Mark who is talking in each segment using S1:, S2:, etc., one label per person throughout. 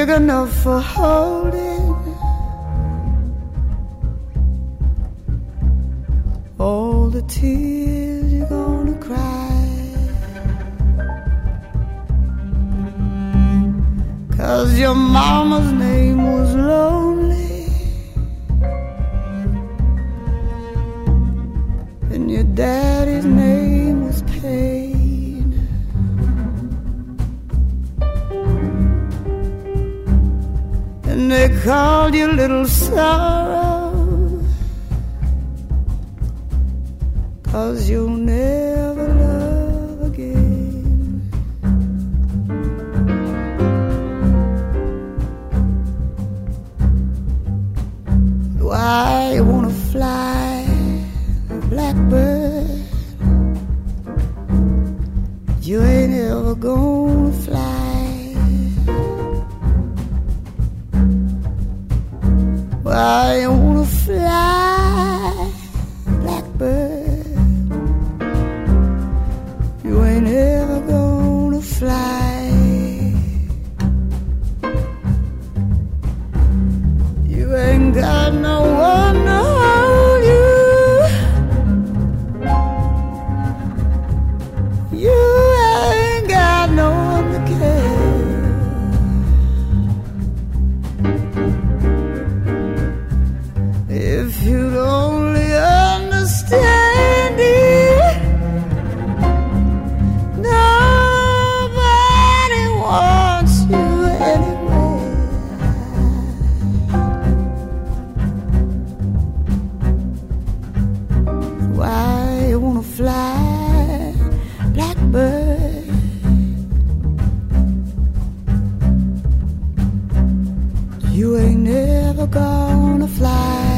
S1: Big enough for holding all the tears you're gonna cry. Cause your mama's name was lonely and your daddy's called you little sorrow. Cause you'll never You ain't never gonna fly.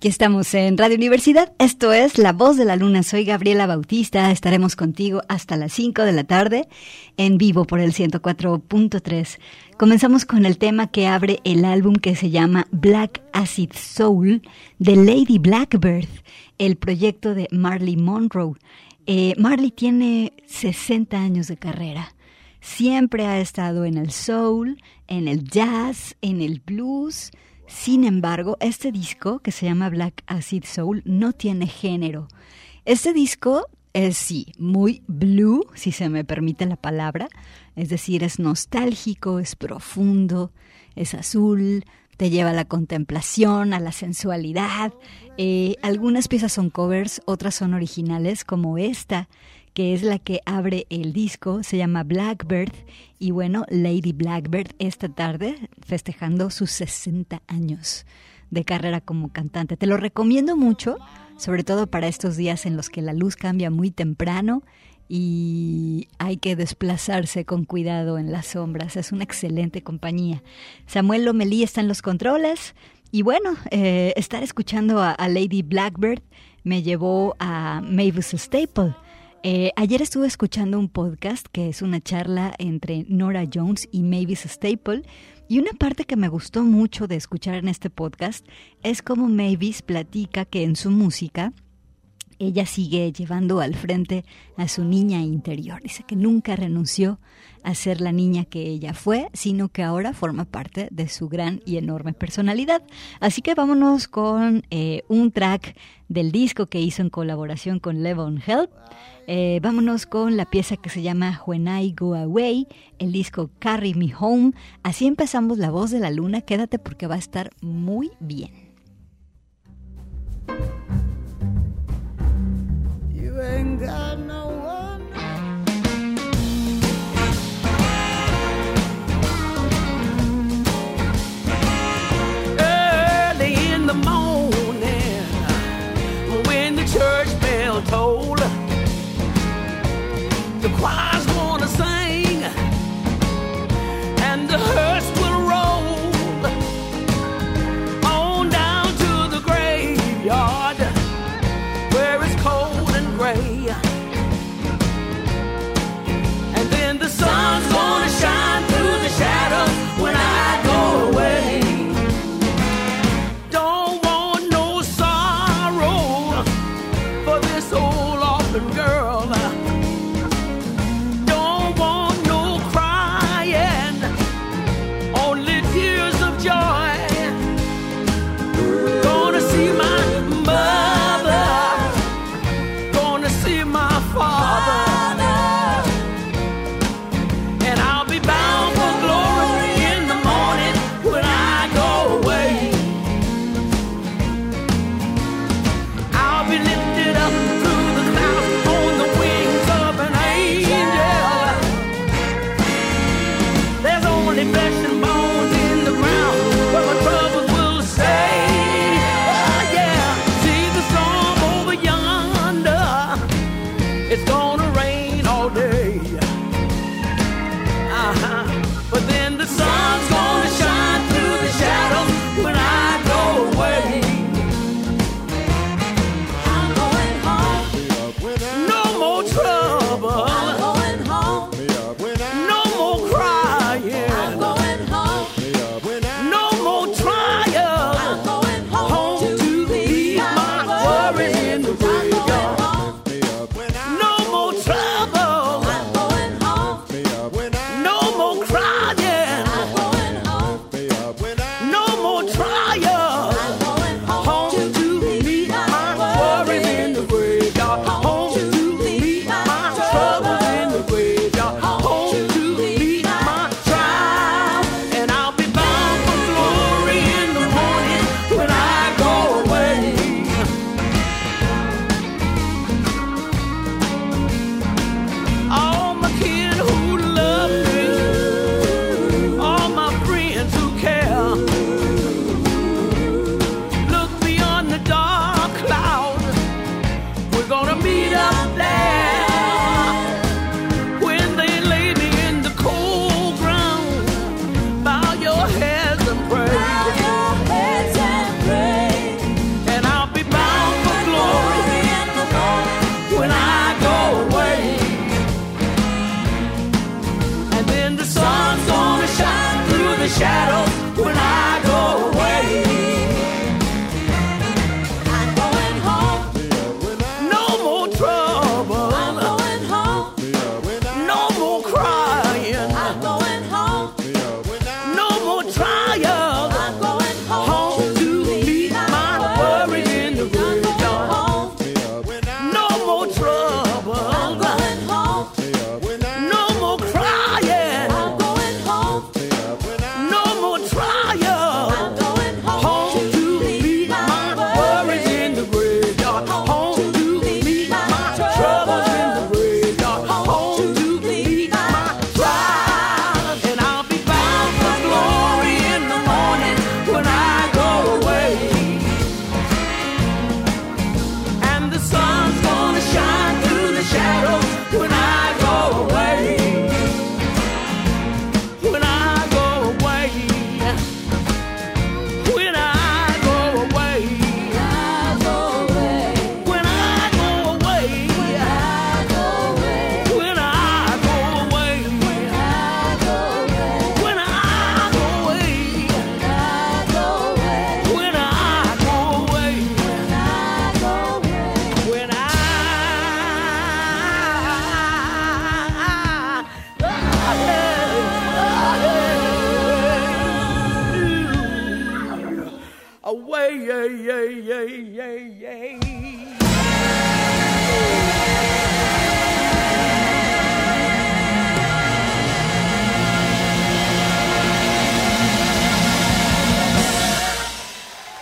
S2: Aquí estamos en Radio Universidad. Esto es La Voz de la Luna. Soy Gabriela Bautista. Estaremos contigo hasta las 5 de la tarde en vivo por el 104.3. Comenzamos con el tema que abre el álbum que se llama Black Acid Soul de Lady Blackbird, el proyecto de Marley Monroe. Eh, Marley tiene 60 años de carrera. Siempre ha estado en el soul, en el jazz, en el blues. Sin embargo, este disco, que se llama Black Acid Soul, no tiene género. Este disco es, sí, muy blue, si se me permite la palabra, es decir, es nostálgico, es profundo, es azul, te lleva a la contemplación, a la sensualidad. Eh, algunas piezas son covers, otras son originales, como esta, que es la que abre el disco, se llama Blackbird. Y bueno, Lady Blackbird esta tarde festejando sus 60 años de carrera como cantante. Te lo recomiendo mucho, sobre todo para estos días en los que la luz cambia muy temprano y hay que desplazarse con cuidado en las sombras. Es una excelente compañía. Samuel Lomelí está en los controles y bueno, eh, estar escuchando a, Lady Blackbird me llevó a Mavis Staple. Eh, ayer estuve escuchando un podcast que es una charla entre Nora Jones y Mavis Staple y una parte que me gustó mucho de escuchar en este podcast es cómo Mavis platica que en su música ella sigue llevando al frente a su niña interior. Dice que nunca renunció a ser la niña que ella fue, sino que ahora forma parte de su gran y enorme personalidad. Así que vámonos con eh, un track del disco que hizo en colaboración con Levon Help. Eh, vámonos con la pieza que se llama When I Go Away, el disco Carry Me Home. Así empezamos La Voz de la Luna. Quédate porque va a estar muy bien.
S3: the sun.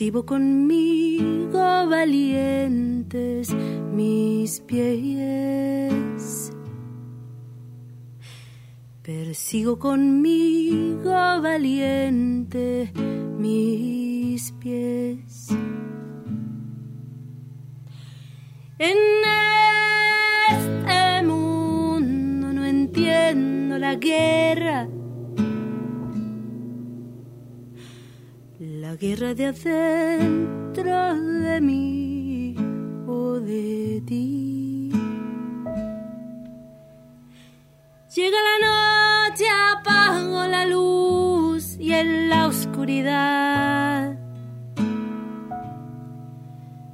S4: Percibo conmigo valientes mis pies. Persigo conmigo valiente mis pies. En este mundo no entiendo la guerra. Guerra de adentro de mí o de ti. Llega la noche, apago la luz y en la oscuridad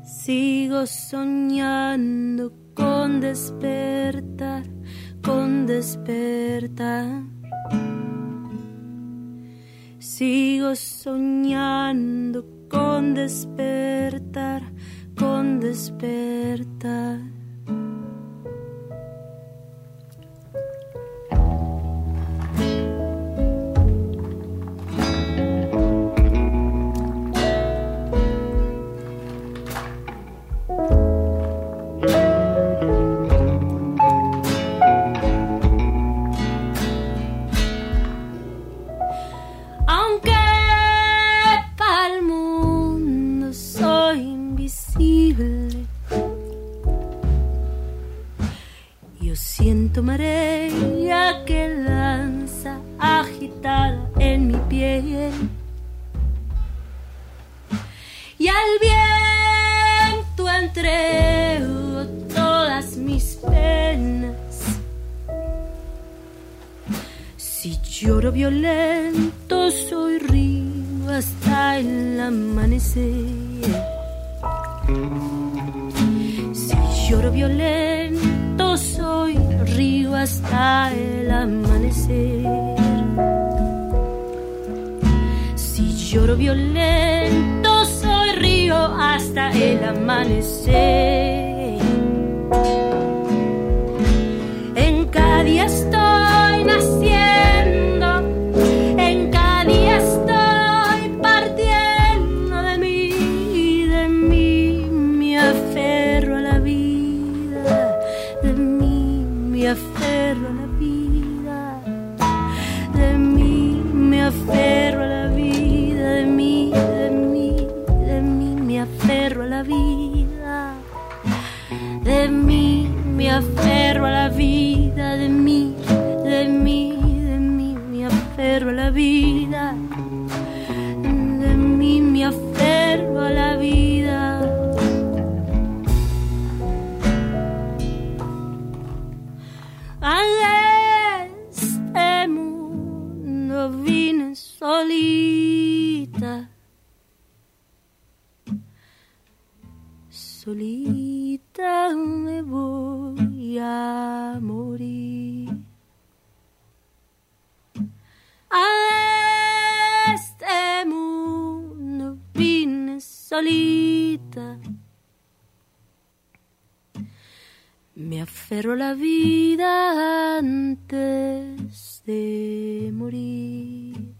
S4: sigo soñando con despertar, con despertar. Sigo soñando con despertar, con despertar. y al viento entrego todas mis penas. Si lloro violento, soy río hasta el amanecer. Si lloro violento, soy río hasta el amanecer. Si lloro violento, hasta el amanecer. En cada día A este mundo vine solita. Me aferro la vida antes de morir.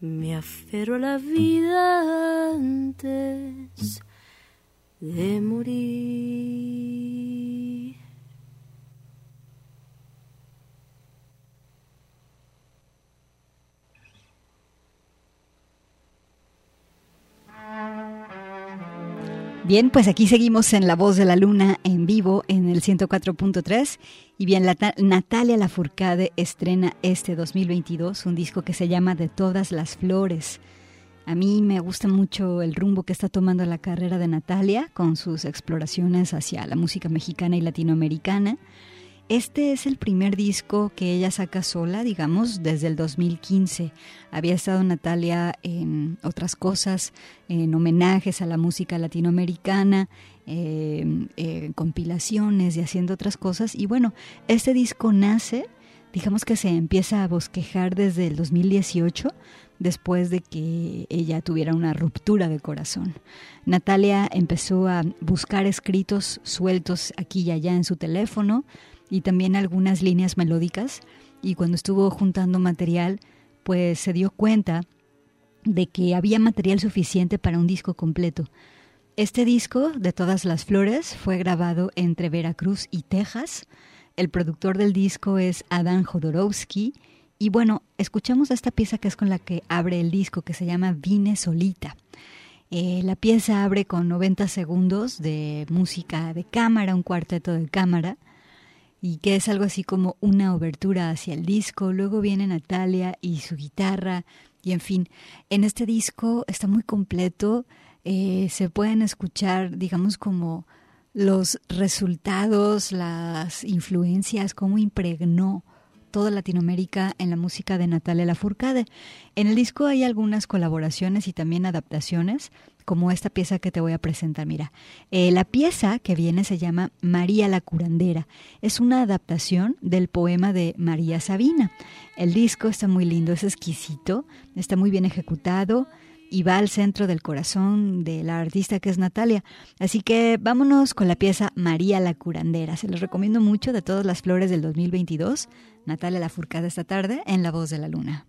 S4: Me aferro la vida antes de morir.
S2: Bien, pues aquí seguimos en La Voz de la Luna en vivo en el 104.3 y bien, la, Natalia Lafourcade estrena este 2022 un disco que se llama De todas las flores. A mí me gusta mucho el rumbo que está tomando la carrera de Natalia con sus exploraciones hacia la música mexicana y latinoamericana. Este es el primer disco que ella saca sola, digamos, desde el 2015. Había estado Natalia en otras cosas, en homenajes a la música latinoamericana, eh, eh, compilaciones y haciendo otras cosas. Y bueno, este disco nace, digamos que se empieza a bosquejar desde el 2018, después de que ella tuviera una ruptura de corazón. Natalia empezó a buscar escritos sueltos aquí y allá en su teléfono, y también algunas líneas melódicas y cuando estuvo juntando material pues se dio cuenta de que había material suficiente para un disco completo. Este disco de todas las flores fue grabado entre Veracruz y Texas. El productor del disco es Adán Jodorowsky y bueno, escuchamos esta pieza que es con la que abre el disco que se llama Vine Solita. Eh, la pieza abre con 90 segundos de música de cámara, un cuarteto de cámara y que es algo así como una obertura hacia el disco. Luego viene Natalia y su guitarra y en fin, en este disco está muy completo. Eh, se pueden escuchar, digamos, como los resultados, las influencias, cómo impregnó toda Latinoamérica en la música de Natalia Lafourcade. En el disco hay algunas colaboraciones y también adaptaciones, como esta pieza que te voy a presentar. Mira, eh, la pieza que viene se llama María la curandera. Es una adaptación del poema de María Sabina. El disco está muy lindo, es exquisito, está muy bien ejecutado y va al centro del corazón de la artista que es Natalia. Así que vámonos con la pieza María la curandera. Se los recomiendo mucho de todas las flores del 2022. Natalia la Furcada esta tarde en La Voz
S4: de la Luna.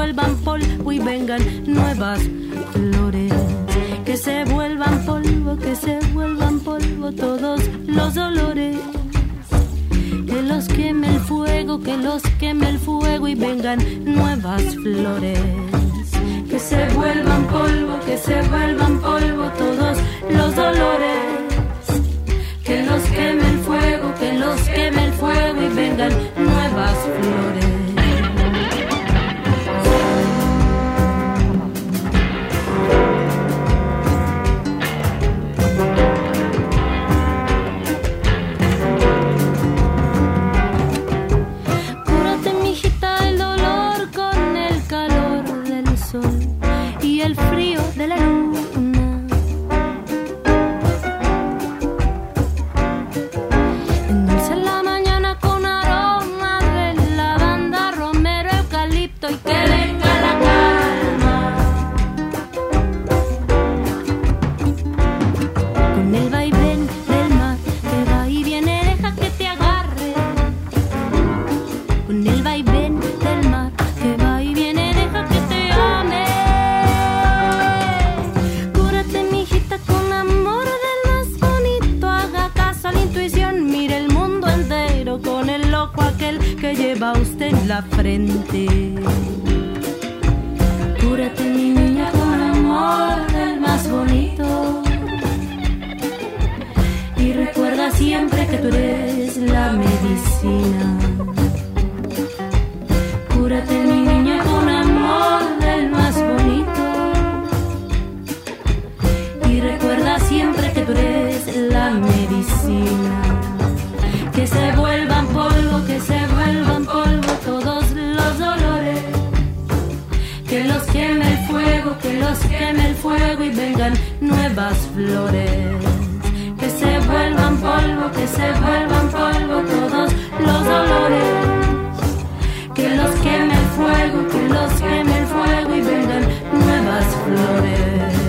S4: Vuelvan polvo y vengan nuevas flores. Que se vuelvan polvo, que se vuelvan polvo todos los dolores. Que los queme el fuego, que los queme el fuego y vengan nuevas flores. Que se vuelvan polvo, que se vuelvan polvo todos los dolores. Que los queme el fuego, que los queme el fuego y vengan nuevas flores. Frente. Cúrate, mi niña, con amor del más bonito. Y recuerda siempre que tú eres la medicina. Cúrate mi niña con amor del más bonito Y recuerda siempre que tú eres la medicina Que se vuelvan que los queme el fuego y vengan nuevas flores Que se vuelvan polvo, que se vuelvan polvo todos los dolores que los queme el fuego, que los queme el fuego y vengan nuevas flores.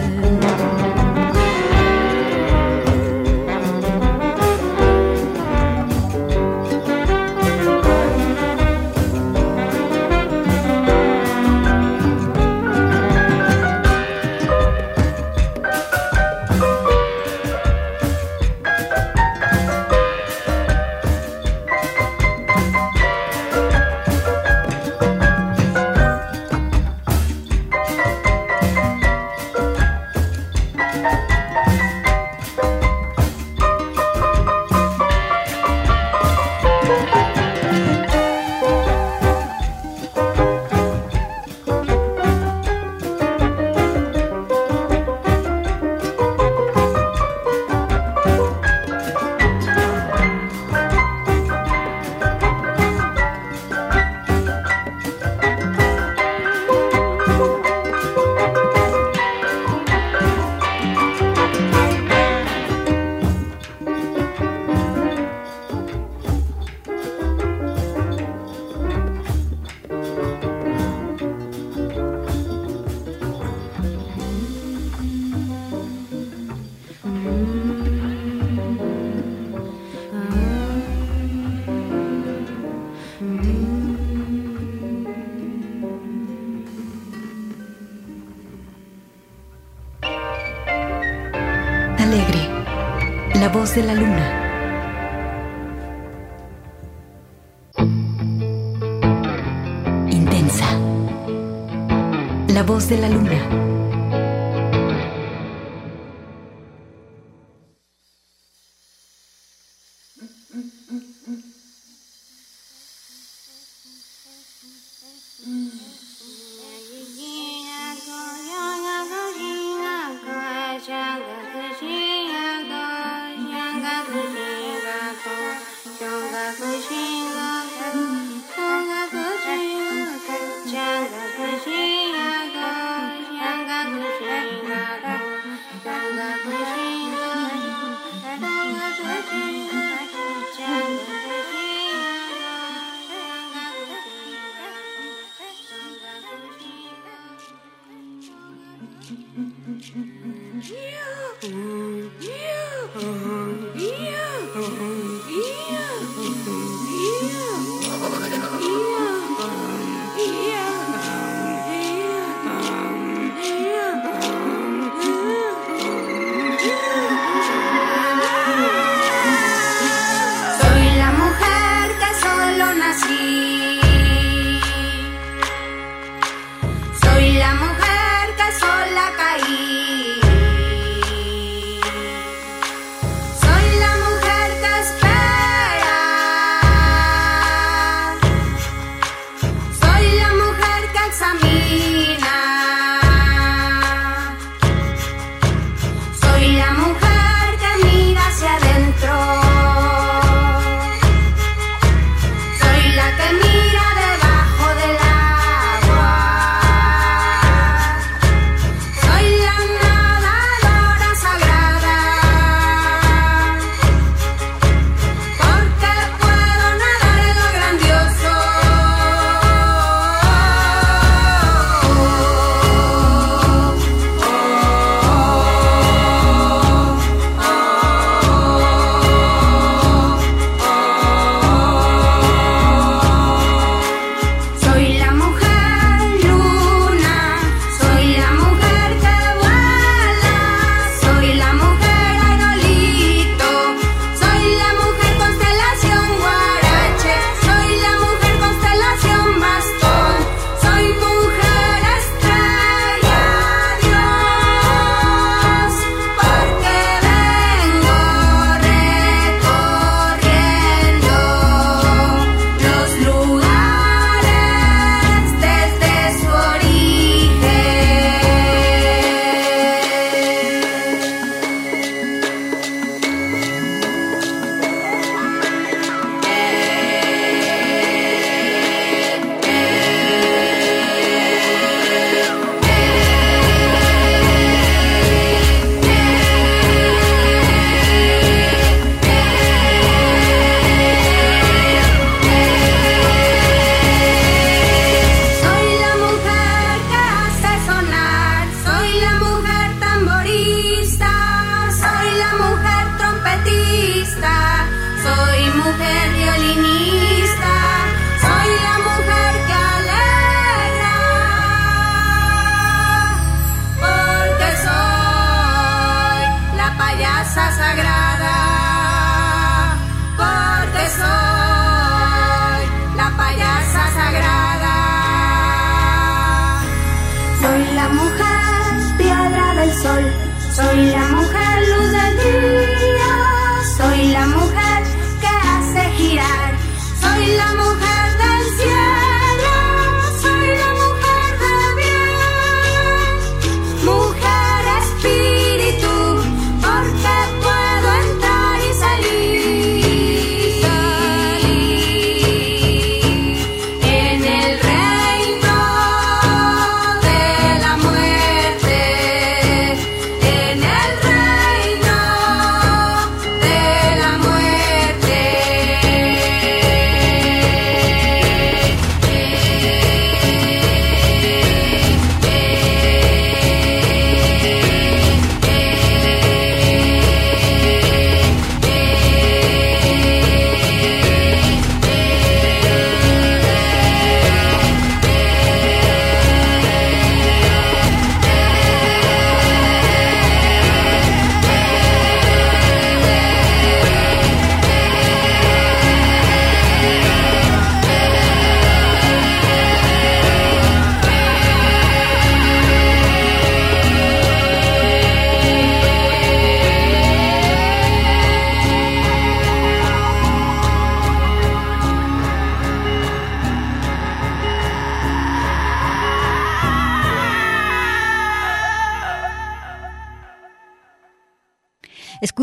S5: De la luna. De la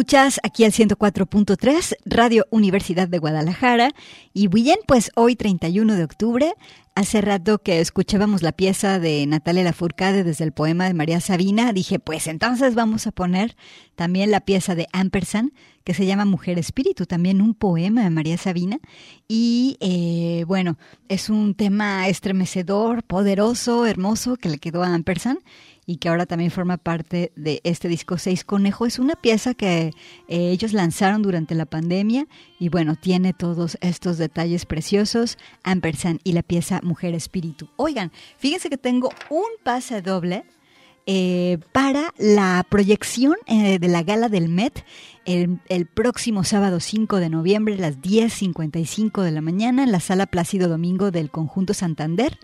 S2: Escuchas aquí al 104.3 Radio Universidad de Guadalajara. Y bien, pues hoy 31 de octubre, hace rato que escuchábamos la pieza de Natalia Lafourcade desde el poema de María Sabina, dije, pues entonces vamos a poner también la pieza de Ampersand que se llama Mujer Espíritu, también un poema de María Sabina y eh, bueno, es un tema estremecedor, poderoso, hermoso que le quedó a Ampersand y que ahora también forma parte de este disco Seis Conejo. Es una pieza que eh, ellos lanzaron durante la pandemia y bueno, tiene todos estos detalles preciosos, Ampersand y la pieza Mujer Espíritu. Oigan, fíjense que tengo un pase doble eh, para la proyección eh, de la gala del Met el, el, próximo sábado 5 de noviembre a las 10.55 de la mañana en la sala Plácido Domingo del Conjunto Santander.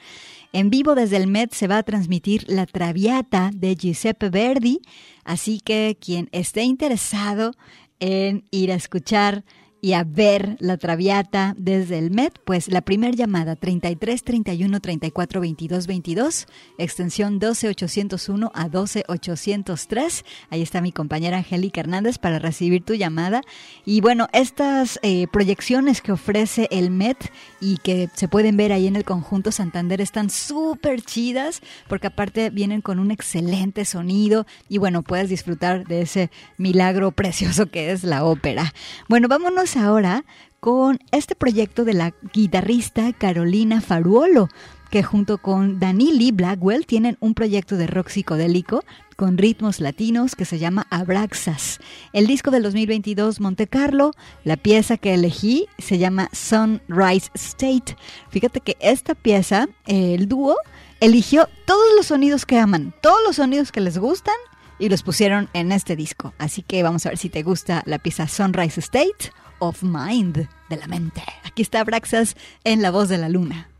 S2: En vivo desde el Met se va a transmitir La Traviata de Giuseppe Verdi, así que quien esté interesado en ir a escuchar y a ver la Traviata desde el MED, pues la primera llamada 33 31 34 22 22, extensión 12 801 a 12 803. Ahí está mi compañera Angélica Hernández para recibir tu llamada. Y bueno, estas eh, proyecciones que ofrece el MED y que se pueden ver ahí en el conjunto Santander están súper chidas porque aparte vienen con un excelente sonido y bueno, puedes disfrutar de ese milagro precioso que es la ópera. Bueno, vámonos ahora con este proyecto de la guitarrista Carolina Faruolo, que junto con Danili Blackwell tienen un proyecto de rock psicodélico con ritmos latinos que se llama Abraxas. El disco del 2022 Monte Carlo, la pieza que elegí se llama Sunrise State. Fíjate que esta pieza, el dúo, eligió todos los sonidos que aman, todos los sonidos que les gustan y los pusieron en este disco. Así que vamos a ver si te gusta la pieza Sunrise State of Mind, de la mente. Aquí está Braxas en La Voz de la Luna.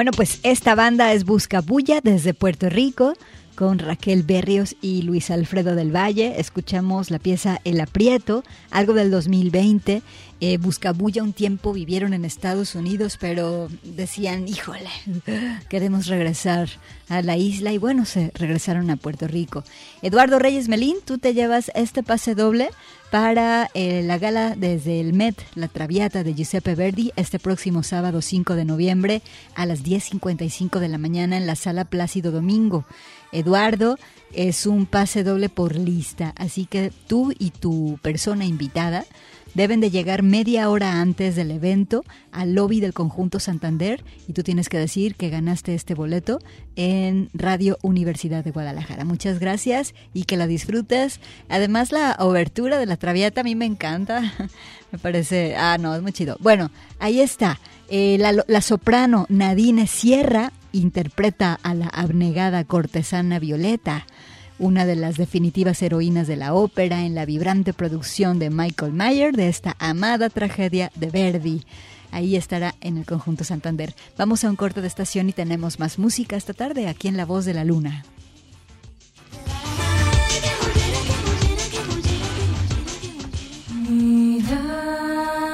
S2: Bueno, pues esta banda es Buscabulla desde Puerto Rico con Raquel Berrios y Luis Alfredo del Valle. Escuchamos la pieza El Aprieto, algo del 2020. Eh, Buscabulla un tiempo vivieron en Estados Unidos, pero decían, híjole, queremos regresar a la isla y bueno, se regresaron a Puerto Rico. Eduardo Reyes Melín, tú te llevas este pase doble para eh, la gala desde el Met, la Traviata de Giuseppe Verdi, este próximo sábado 5 de noviembre a las 10.55 de la mañana en la sala Plácido Domingo. Eduardo, es un pase doble por lista, así que tú y tu persona invitada deben de llegar media hora antes del evento al lobby del conjunto Santander y tú tienes que decir que ganaste este boleto en Radio Universidad de Guadalajara. Muchas gracias y que la disfrutes. Además la obertura de la Traviata a mí me encanta. Me parece, ah no, es muy chido. Bueno, ahí está. Eh, la, la soprano Nadine Sierra interpreta a la abnegada cortesana Violeta una de las definitivas heroínas de la ópera en la vibrante producción de Michael Mayer de esta amada tragedia de Verdi. Ahí estará en el conjunto Santander. Vamos a un corte de estación y tenemos más música esta tarde aquí en La Voz de la Luna.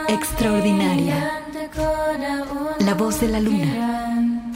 S2: Extraordinaria. La Voz de la Luna.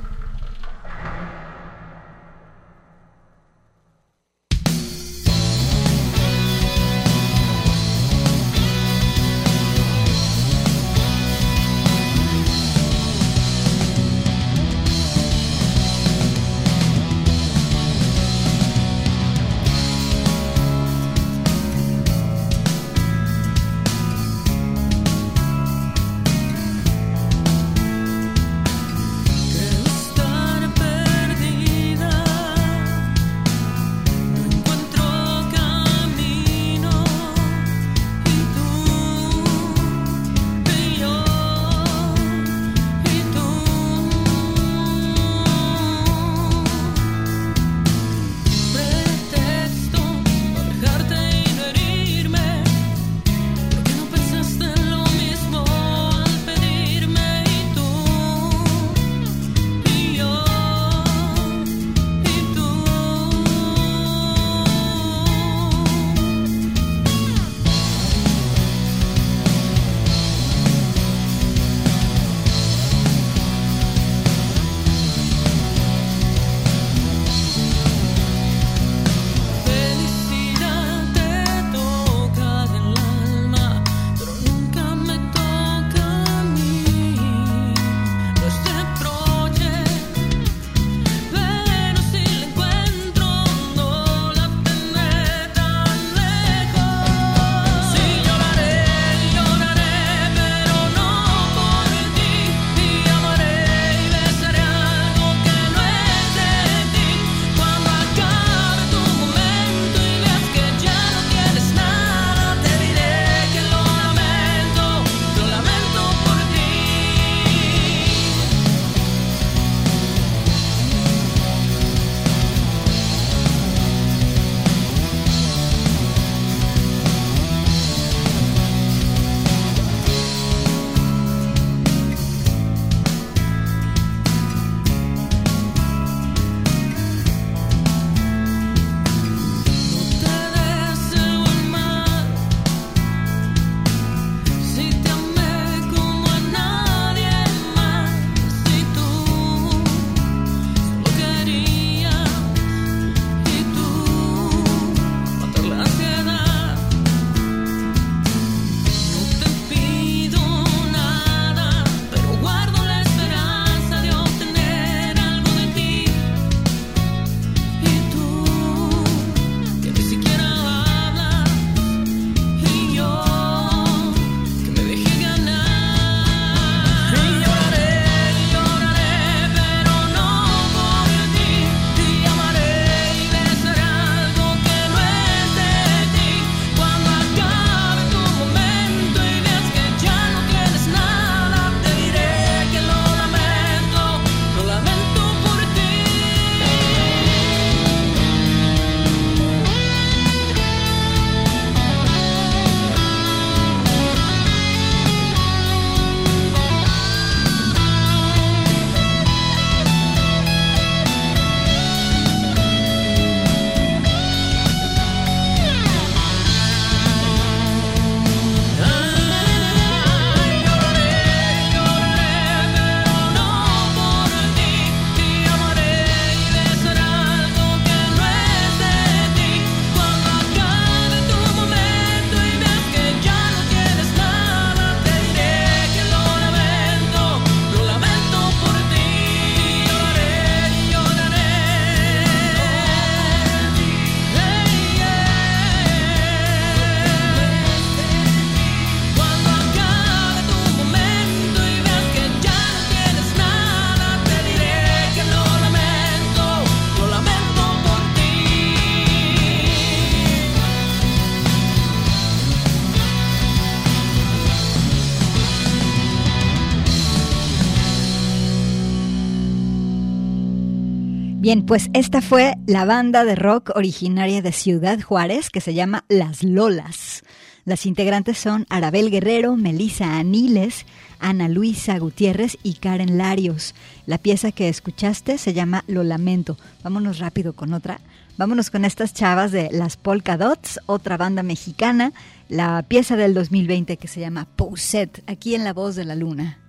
S2: Bien, pues esta fue la banda de rock originaria de Ciudad Juárez que se llama Las Lolas. Las integrantes son Arabel Guerrero, Melisa Aniles, Ana Luisa Gutiérrez y Karen Larios. La pieza que escuchaste se llama Lo Lamento. Vámonos rápido con otra. Vámonos con estas chavas de Las Polka Dots, otra banda mexicana. La pieza del 2020 que se llama Pousset, aquí en La Voz de la Luna.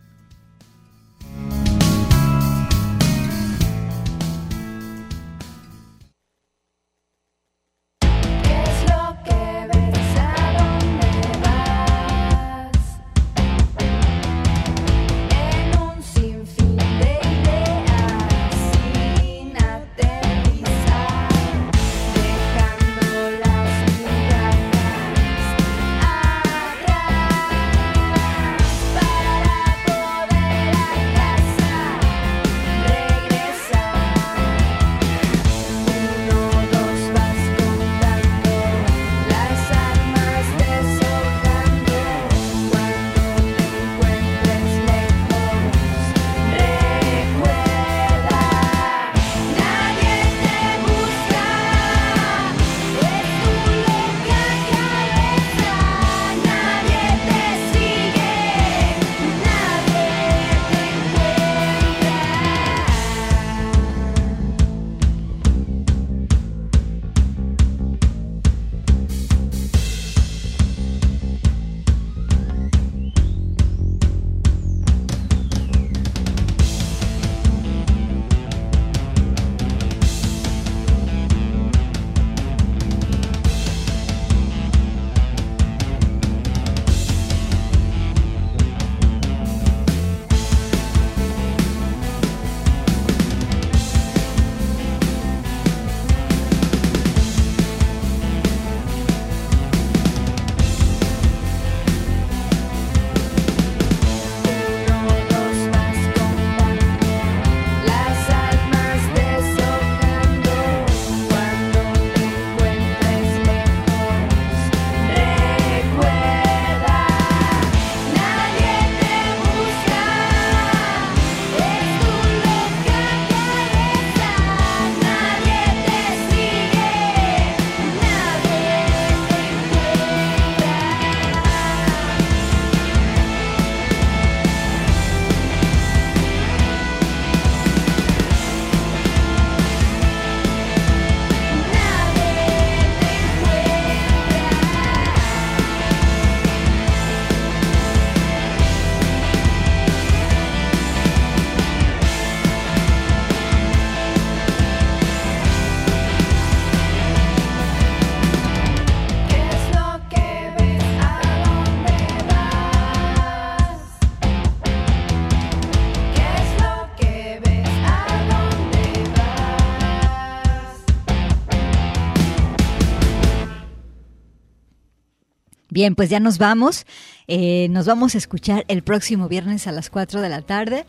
S2: Bien, pues ya nos vamos. Eh, nos vamos a escuchar el próximo viernes a las 4 de la tarde.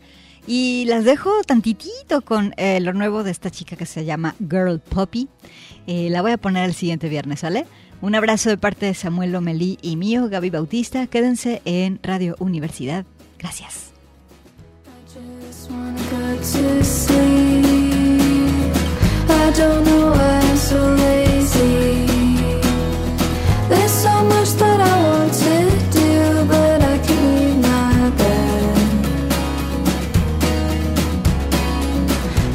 S2: Y las dejo tantitito con eh, lo nuevo de esta chica que se llama Girl Poppy. Eh, la voy a poner el siguiente viernes, ¿sale? Un abrazo de parte de Samuel Lomelí y mío, Gaby Bautista. Quédense en Radio Universidad. Gracias.